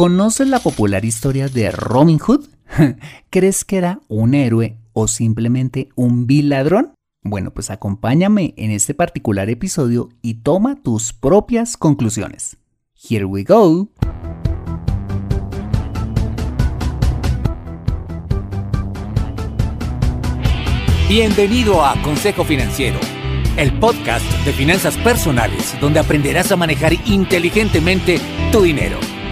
¿Conoces la popular historia de Robin Hood? ¿Crees que era un héroe o simplemente un vil ladrón? Bueno, pues acompáñame en este particular episodio y toma tus propias conclusiones. Here we go. Bienvenido a Consejo Financiero, el podcast de finanzas personales donde aprenderás a manejar inteligentemente tu dinero,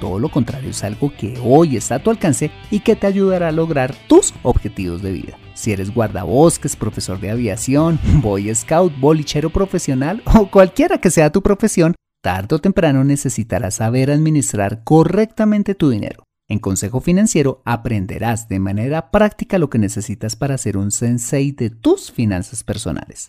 todo lo contrario es algo que hoy está a tu alcance y que te ayudará a lograr tus objetivos de vida. Si eres guardabosques, profesor de aviación, boy scout, bolichero profesional o cualquiera que sea tu profesión, tarde o temprano necesitarás saber administrar correctamente tu dinero. En Consejo Financiero aprenderás de manera práctica lo que necesitas para ser un sensei de tus finanzas personales.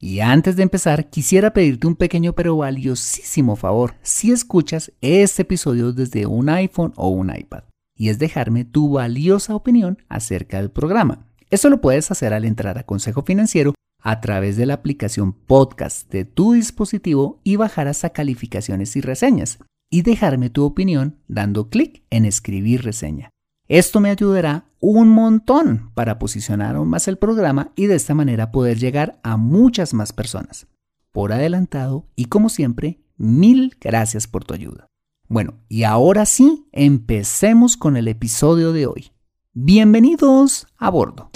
Y antes de empezar, quisiera pedirte un pequeño pero valiosísimo favor si escuchas este episodio desde un iPhone o un iPad, y es dejarme tu valiosa opinión acerca del programa. Esto lo puedes hacer al entrar a Consejo Financiero a través de la aplicación podcast de tu dispositivo y bajar hasta calificaciones y reseñas, y dejarme tu opinión dando clic en escribir reseña. Esto me ayudará un montón para posicionar aún más el programa y de esta manera poder llegar a muchas más personas. Por adelantado y como siempre, mil gracias por tu ayuda. Bueno, y ahora sí, empecemos con el episodio de hoy. Bienvenidos a bordo.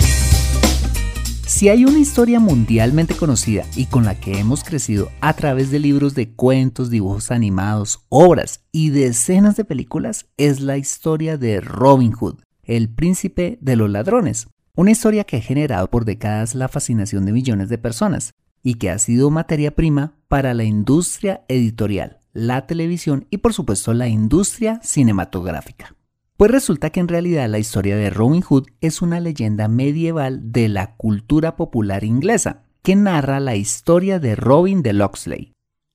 Si hay una historia mundialmente conocida y con la que hemos crecido a través de libros de cuentos, dibujos animados, obras y decenas de películas, es la historia de Robin Hood, el príncipe de los ladrones. Una historia que ha generado por décadas la fascinación de millones de personas y que ha sido materia prima para la industria editorial, la televisión y por supuesto la industria cinematográfica. Pues resulta que en realidad la historia de Robin Hood es una leyenda medieval de la cultura popular inglesa, que narra la historia de Robin de Locksley,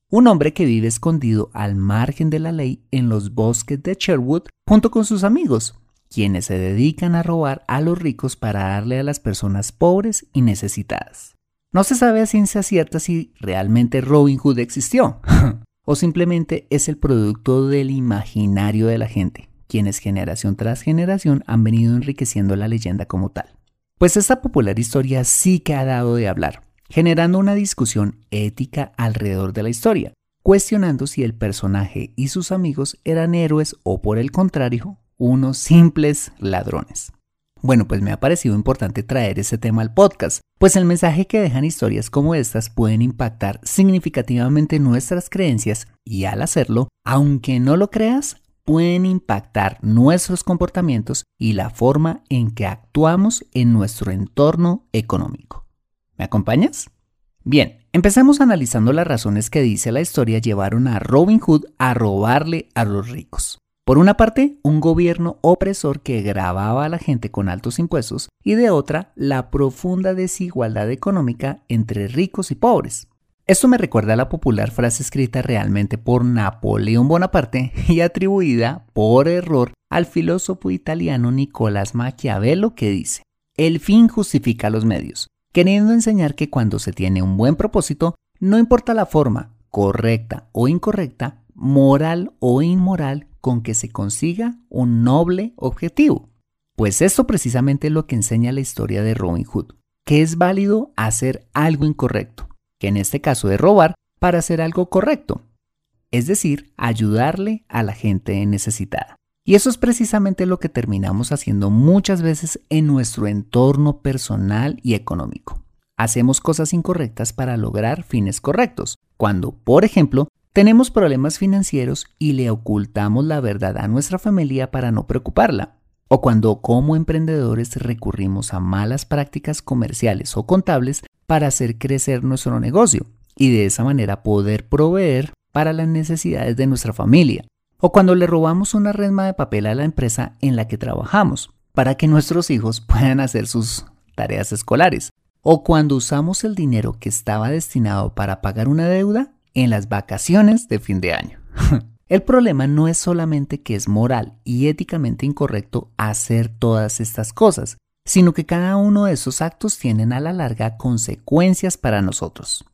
un hombre que vive escondido al margen de la ley en los bosques de Sherwood junto con sus amigos, quienes se dedican a robar a los ricos para darle a las personas pobres y necesitadas. No se sabe a ciencia cierta si realmente Robin Hood existió o simplemente es el producto del imaginario de la gente quienes generación tras generación han venido enriqueciendo la leyenda como tal. Pues esta popular historia sí que ha dado de hablar, generando una discusión ética alrededor de la historia, cuestionando si el personaje y sus amigos eran héroes o por el contrario, unos simples ladrones. Bueno, pues me ha parecido importante traer ese tema al podcast, pues el mensaje que dejan historias como estas pueden impactar significativamente nuestras creencias y al hacerlo, aunque no lo creas, pueden impactar nuestros comportamientos y la forma en que actuamos en nuestro entorno económico. ¿Me acompañas? Bien, empecemos analizando las razones que dice la historia llevaron a Robin Hood a robarle a los ricos. Por una parte, un gobierno opresor que grababa a la gente con altos impuestos y de otra, la profunda desigualdad económica entre ricos y pobres. Esto me recuerda a la popular frase escrita realmente por Napoleón Bonaparte y atribuida por error al filósofo italiano Nicolás Maquiavelo que dice, el fin justifica los medios. queriendo enseñar que cuando se tiene un buen propósito, no importa la forma, correcta o incorrecta, moral o inmoral, con que se consiga un noble objetivo. Pues esto precisamente es lo que enseña la historia de Robin Hood, que es válido hacer algo incorrecto, que en este caso es robar para hacer algo correcto, es decir, ayudarle a la gente necesitada. Y eso es precisamente lo que terminamos haciendo muchas veces en nuestro entorno personal y económico. Hacemos cosas incorrectas para lograr fines correctos, cuando, por ejemplo, tenemos problemas financieros y le ocultamos la verdad a nuestra familia para no preocuparla, o cuando como emprendedores recurrimos a malas prácticas comerciales o contables para hacer crecer nuestro negocio y de esa manera poder proveer para las necesidades de nuestra familia o cuando le robamos una resma de papel a la empresa en la que trabajamos para que nuestros hijos puedan hacer sus tareas escolares, o cuando usamos el dinero que estaba destinado para pagar una deuda en las vacaciones de fin de año. el problema no es solamente que es moral y éticamente incorrecto hacer todas estas cosas, sino que cada uno de esos actos tienen a la larga consecuencias para nosotros.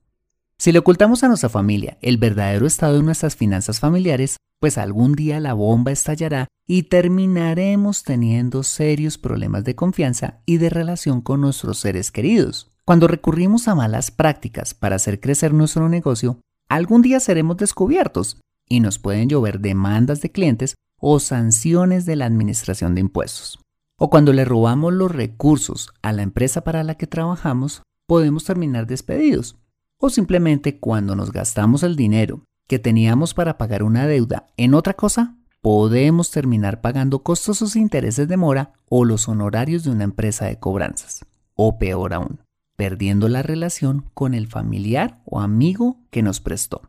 Si le ocultamos a nuestra familia el verdadero estado de nuestras finanzas familiares, pues algún día la bomba estallará y terminaremos teniendo serios problemas de confianza y de relación con nuestros seres queridos. Cuando recurrimos a malas prácticas para hacer crecer nuestro negocio, algún día seremos descubiertos y nos pueden llover demandas de clientes o sanciones de la Administración de Impuestos. O cuando le robamos los recursos a la empresa para la que trabajamos, podemos terminar despedidos o simplemente cuando nos gastamos el dinero que teníamos para pagar una deuda en otra cosa, podemos terminar pagando costosos intereses de mora o los honorarios de una empresa de cobranzas. O peor aún, perdiendo la relación con el familiar o amigo que nos prestó.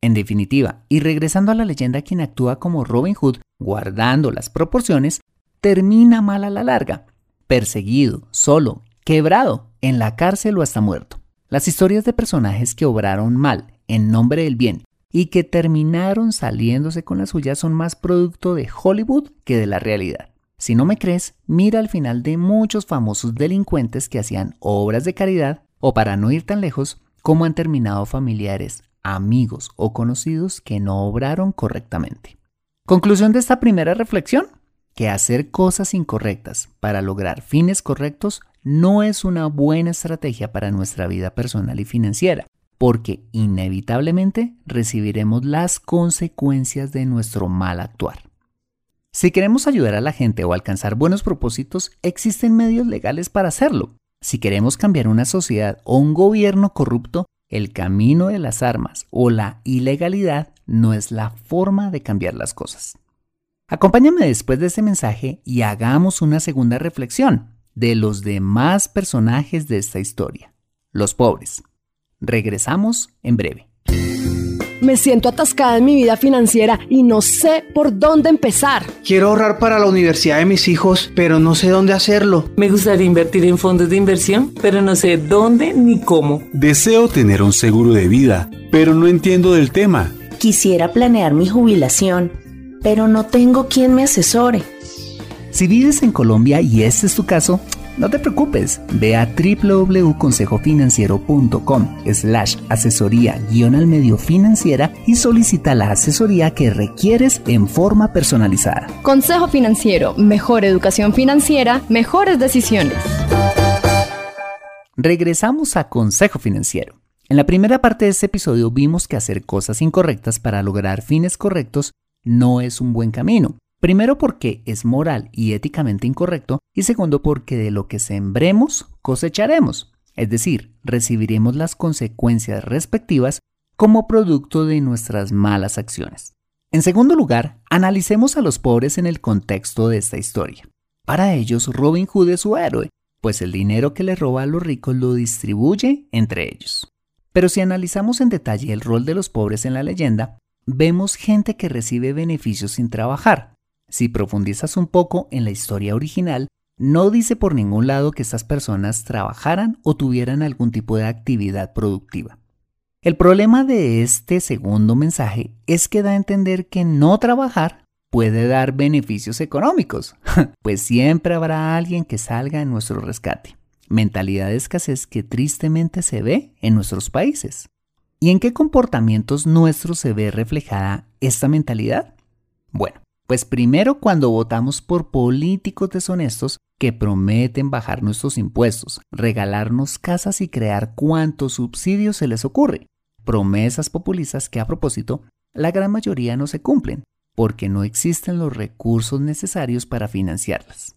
En definitiva, y regresando a la leyenda quien actúa como Robin Hood, guardando las proporciones, termina mal a la larga, perseguido, solo, quebrado, en la cárcel o hasta muerto. Las historias de personajes que obraron mal en nombre del bien y que terminaron saliéndose con la suya son más producto de Hollywood que de la realidad. Si no me crees, mira al final de muchos famosos delincuentes que hacían obras de caridad o para no ir tan lejos, cómo han terminado familiares, amigos o conocidos que no obraron correctamente. Conclusión de esta primera reflexión, que hacer cosas incorrectas para lograr fines correctos no es una buena estrategia para nuestra vida personal y financiera, porque inevitablemente recibiremos las consecuencias de nuestro mal actuar. Si queremos ayudar a la gente o alcanzar buenos propósitos, existen medios legales para hacerlo. Si queremos cambiar una sociedad o un gobierno corrupto, el camino de las armas o la ilegalidad no es la forma de cambiar las cosas. Acompáñame después de ese mensaje y hagamos una segunda reflexión de los demás personajes de esta historia, los pobres. Regresamos en breve. Me siento atascada en mi vida financiera y no sé por dónde empezar. Quiero ahorrar para la universidad de mis hijos, pero no sé dónde hacerlo. Me gustaría invertir en fondos de inversión, pero no sé dónde ni cómo. Deseo tener un seguro de vida, pero no entiendo del tema. Quisiera planear mi jubilación, pero no tengo quien me asesore. Si vives en Colombia y este es tu caso, no te preocupes, ve a www.consejofinanciero.com slash asesoría guion al medio financiera y solicita la asesoría que requieres en forma personalizada. Consejo Financiero, mejor educación financiera, mejores decisiones. Regresamos a Consejo Financiero. En la primera parte de este episodio vimos que hacer cosas incorrectas para lograr fines correctos no es un buen camino. Primero porque es moral y éticamente incorrecto y segundo porque de lo que sembremos cosecharemos, es decir, recibiremos las consecuencias respectivas como producto de nuestras malas acciones. En segundo lugar, analicemos a los pobres en el contexto de esta historia. Para ellos, Robin Hood es su héroe, pues el dinero que le roba a los ricos lo distribuye entre ellos. Pero si analizamos en detalle el rol de los pobres en la leyenda, vemos gente que recibe beneficios sin trabajar, si profundizas un poco en la historia original, no dice por ningún lado que estas personas trabajaran o tuvieran algún tipo de actividad productiva. El problema de este segundo mensaje es que da a entender que no trabajar puede dar beneficios económicos, pues siempre habrá alguien que salga en nuestro rescate. mentalidad de escasez que tristemente se ve en nuestros países. ¿Y en qué comportamientos nuestros se ve reflejada esta mentalidad? Bueno, pues primero cuando votamos por políticos deshonestos que prometen bajar nuestros impuestos, regalarnos casas y crear cuantos subsidios se les ocurre. Promesas populistas que a propósito, la gran mayoría no se cumplen, porque no existen los recursos necesarios para financiarlas.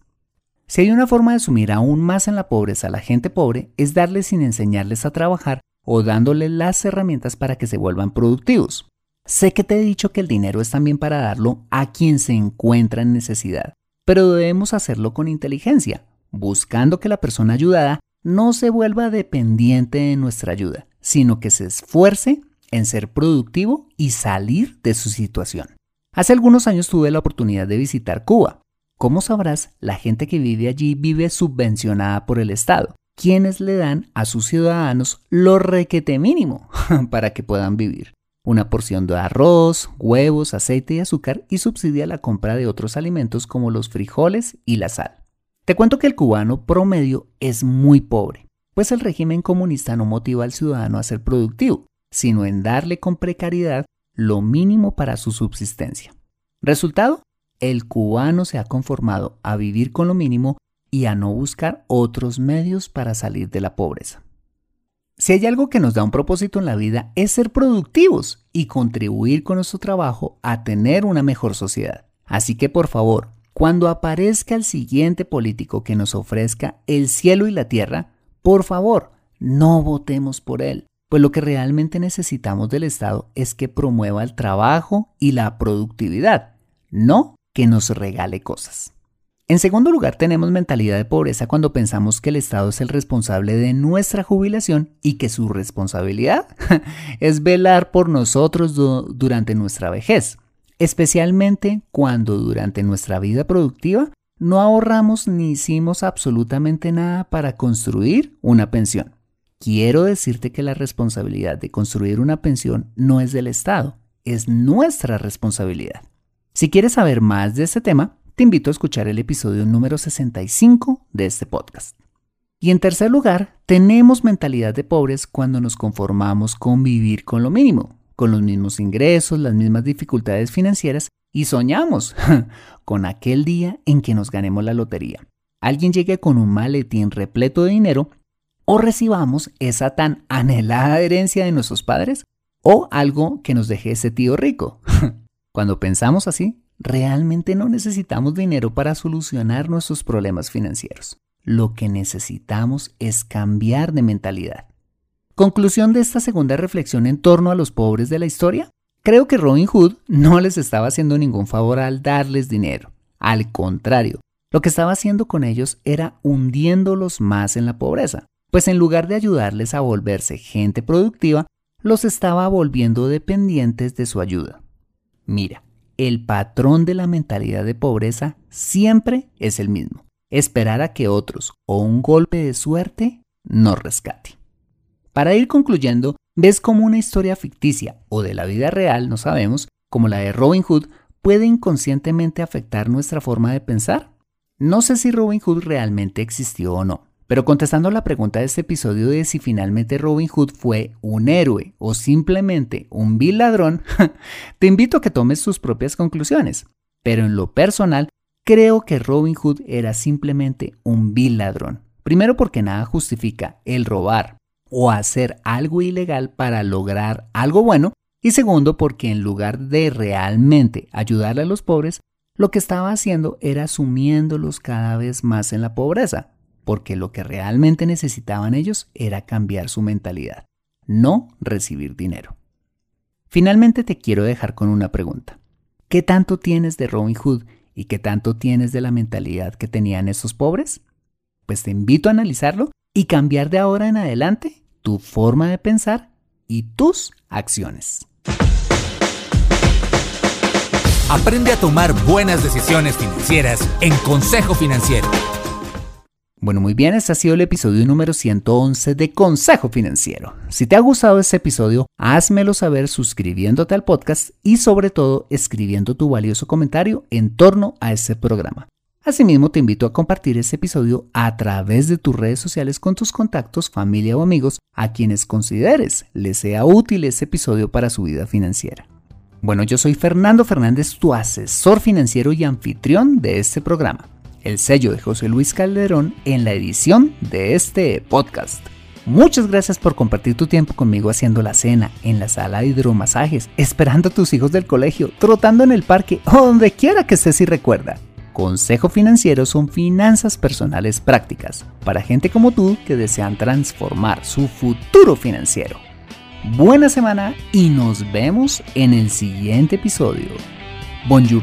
Si hay una forma de sumir aún más en la pobreza a la gente pobre, es darles sin enseñarles a trabajar o dándoles las herramientas para que se vuelvan productivos. Sé que te he dicho que el dinero es también para darlo a quien se encuentra en necesidad, pero debemos hacerlo con inteligencia, buscando que la persona ayudada no se vuelva dependiente de nuestra ayuda, sino que se esfuerce en ser productivo y salir de su situación. Hace algunos años tuve la oportunidad de visitar Cuba. Como sabrás, la gente que vive allí vive subvencionada por el Estado, quienes le dan a sus ciudadanos lo requete mínimo para que puedan vivir una porción de arroz, huevos, aceite y azúcar y subsidia la compra de otros alimentos como los frijoles y la sal. Te cuento que el cubano promedio es muy pobre, pues el régimen comunista no motiva al ciudadano a ser productivo, sino en darle con precariedad lo mínimo para su subsistencia. Resultado, el cubano se ha conformado a vivir con lo mínimo y a no buscar otros medios para salir de la pobreza. Si hay algo que nos da un propósito en la vida es ser productivos y contribuir con nuestro trabajo a tener una mejor sociedad. Así que por favor, cuando aparezca el siguiente político que nos ofrezca el cielo y la tierra, por favor, no votemos por él, pues lo que realmente necesitamos del Estado es que promueva el trabajo y la productividad, no que nos regale cosas. En segundo lugar, tenemos mentalidad de pobreza cuando pensamos que el Estado es el responsable de nuestra jubilación y que su responsabilidad es velar por nosotros durante nuestra vejez, especialmente cuando durante nuestra vida productiva no ahorramos ni hicimos absolutamente nada para construir una pensión. Quiero decirte que la responsabilidad de construir una pensión no es del Estado, es nuestra responsabilidad. Si quieres saber más de este tema, te invito a escuchar el episodio número 65 de este podcast. Y en tercer lugar, tenemos mentalidad de pobres cuando nos conformamos con vivir con lo mínimo, con los mismos ingresos, las mismas dificultades financieras y soñamos con aquel día en que nos ganemos la lotería. Alguien llegue con un maletín repleto de dinero o recibamos esa tan anhelada herencia de nuestros padres o algo que nos deje ese tío rico. Cuando pensamos así, realmente no necesitamos dinero para solucionar nuestros problemas financieros. Lo que necesitamos es cambiar de mentalidad. Conclusión de esta segunda reflexión en torno a los pobres de la historia. Creo que Robin Hood no les estaba haciendo ningún favor al darles dinero. Al contrario, lo que estaba haciendo con ellos era hundiéndolos más en la pobreza, pues en lugar de ayudarles a volverse gente productiva, los estaba volviendo dependientes de su ayuda. Mira, el patrón de la mentalidad de pobreza siempre es el mismo. Esperar a que otros o un golpe de suerte nos rescate. Para ir concluyendo, ves cómo una historia ficticia o de la vida real, no sabemos, como la de Robin Hood, puede inconscientemente afectar nuestra forma de pensar. No sé si Robin Hood realmente existió o no, pero contestando la pregunta de este episodio de si finalmente Robin Hood fue un héroe o simplemente un vil ladrón, te invito a que tomes tus propias conclusiones. Pero en lo personal, creo que Robin Hood era simplemente un vil ladrón. Primero porque nada justifica el robar o hacer algo ilegal para lograr algo bueno. Y segundo porque en lugar de realmente ayudar a los pobres, lo que estaba haciendo era sumiéndolos cada vez más en la pobreza porque lo que realmente necesitaban ellos era cambiar su mentalidad, no recibir dinero. Finalmente te quiero dejar con una pregunta. ¿Qué tanto tienes de Robin Hood y qué tanto tienes de la mentalidad que tenían esos pobres? Pues te invito a analizarlo y cambiar de ahora en adelante tu forma de pensar y tus acciones. Aprende a tomar buenas decisiones financieras en Consejo Financiero. Bueno, muy bien, este ha sido el episodio número 111 de Consejo Financiero. Si te ha gustado este episodio, házmelo saber suscribiéndote al podcast y sobre todo escribiendo tu valioso comentario en torno a este programa. Asimismo, te invito a compartir este episodio a través de tus redes sociales con tus contactos, familia o amigos a quienes consideres les sea útil este episodio para su vida financiera. Bueno, yo soy Fernando Fernández, tu asesor financiero y anfitrión de este programa, el sello de José Luis Calderón en la edición de este podcast. Muchas gracias por compartir tu tiempo conmigo haciendo la cena, en la sala de hidromasajes, esperando a tus hijos del colegio, trotando en el parque o donde quiera que estés y recuerda. Consejo Financiero son finanzas personales prácticas para gente como tú que desean transformar su futuro financiero. Buena semana y nos vemos en el siguiente episodio. Bonjour!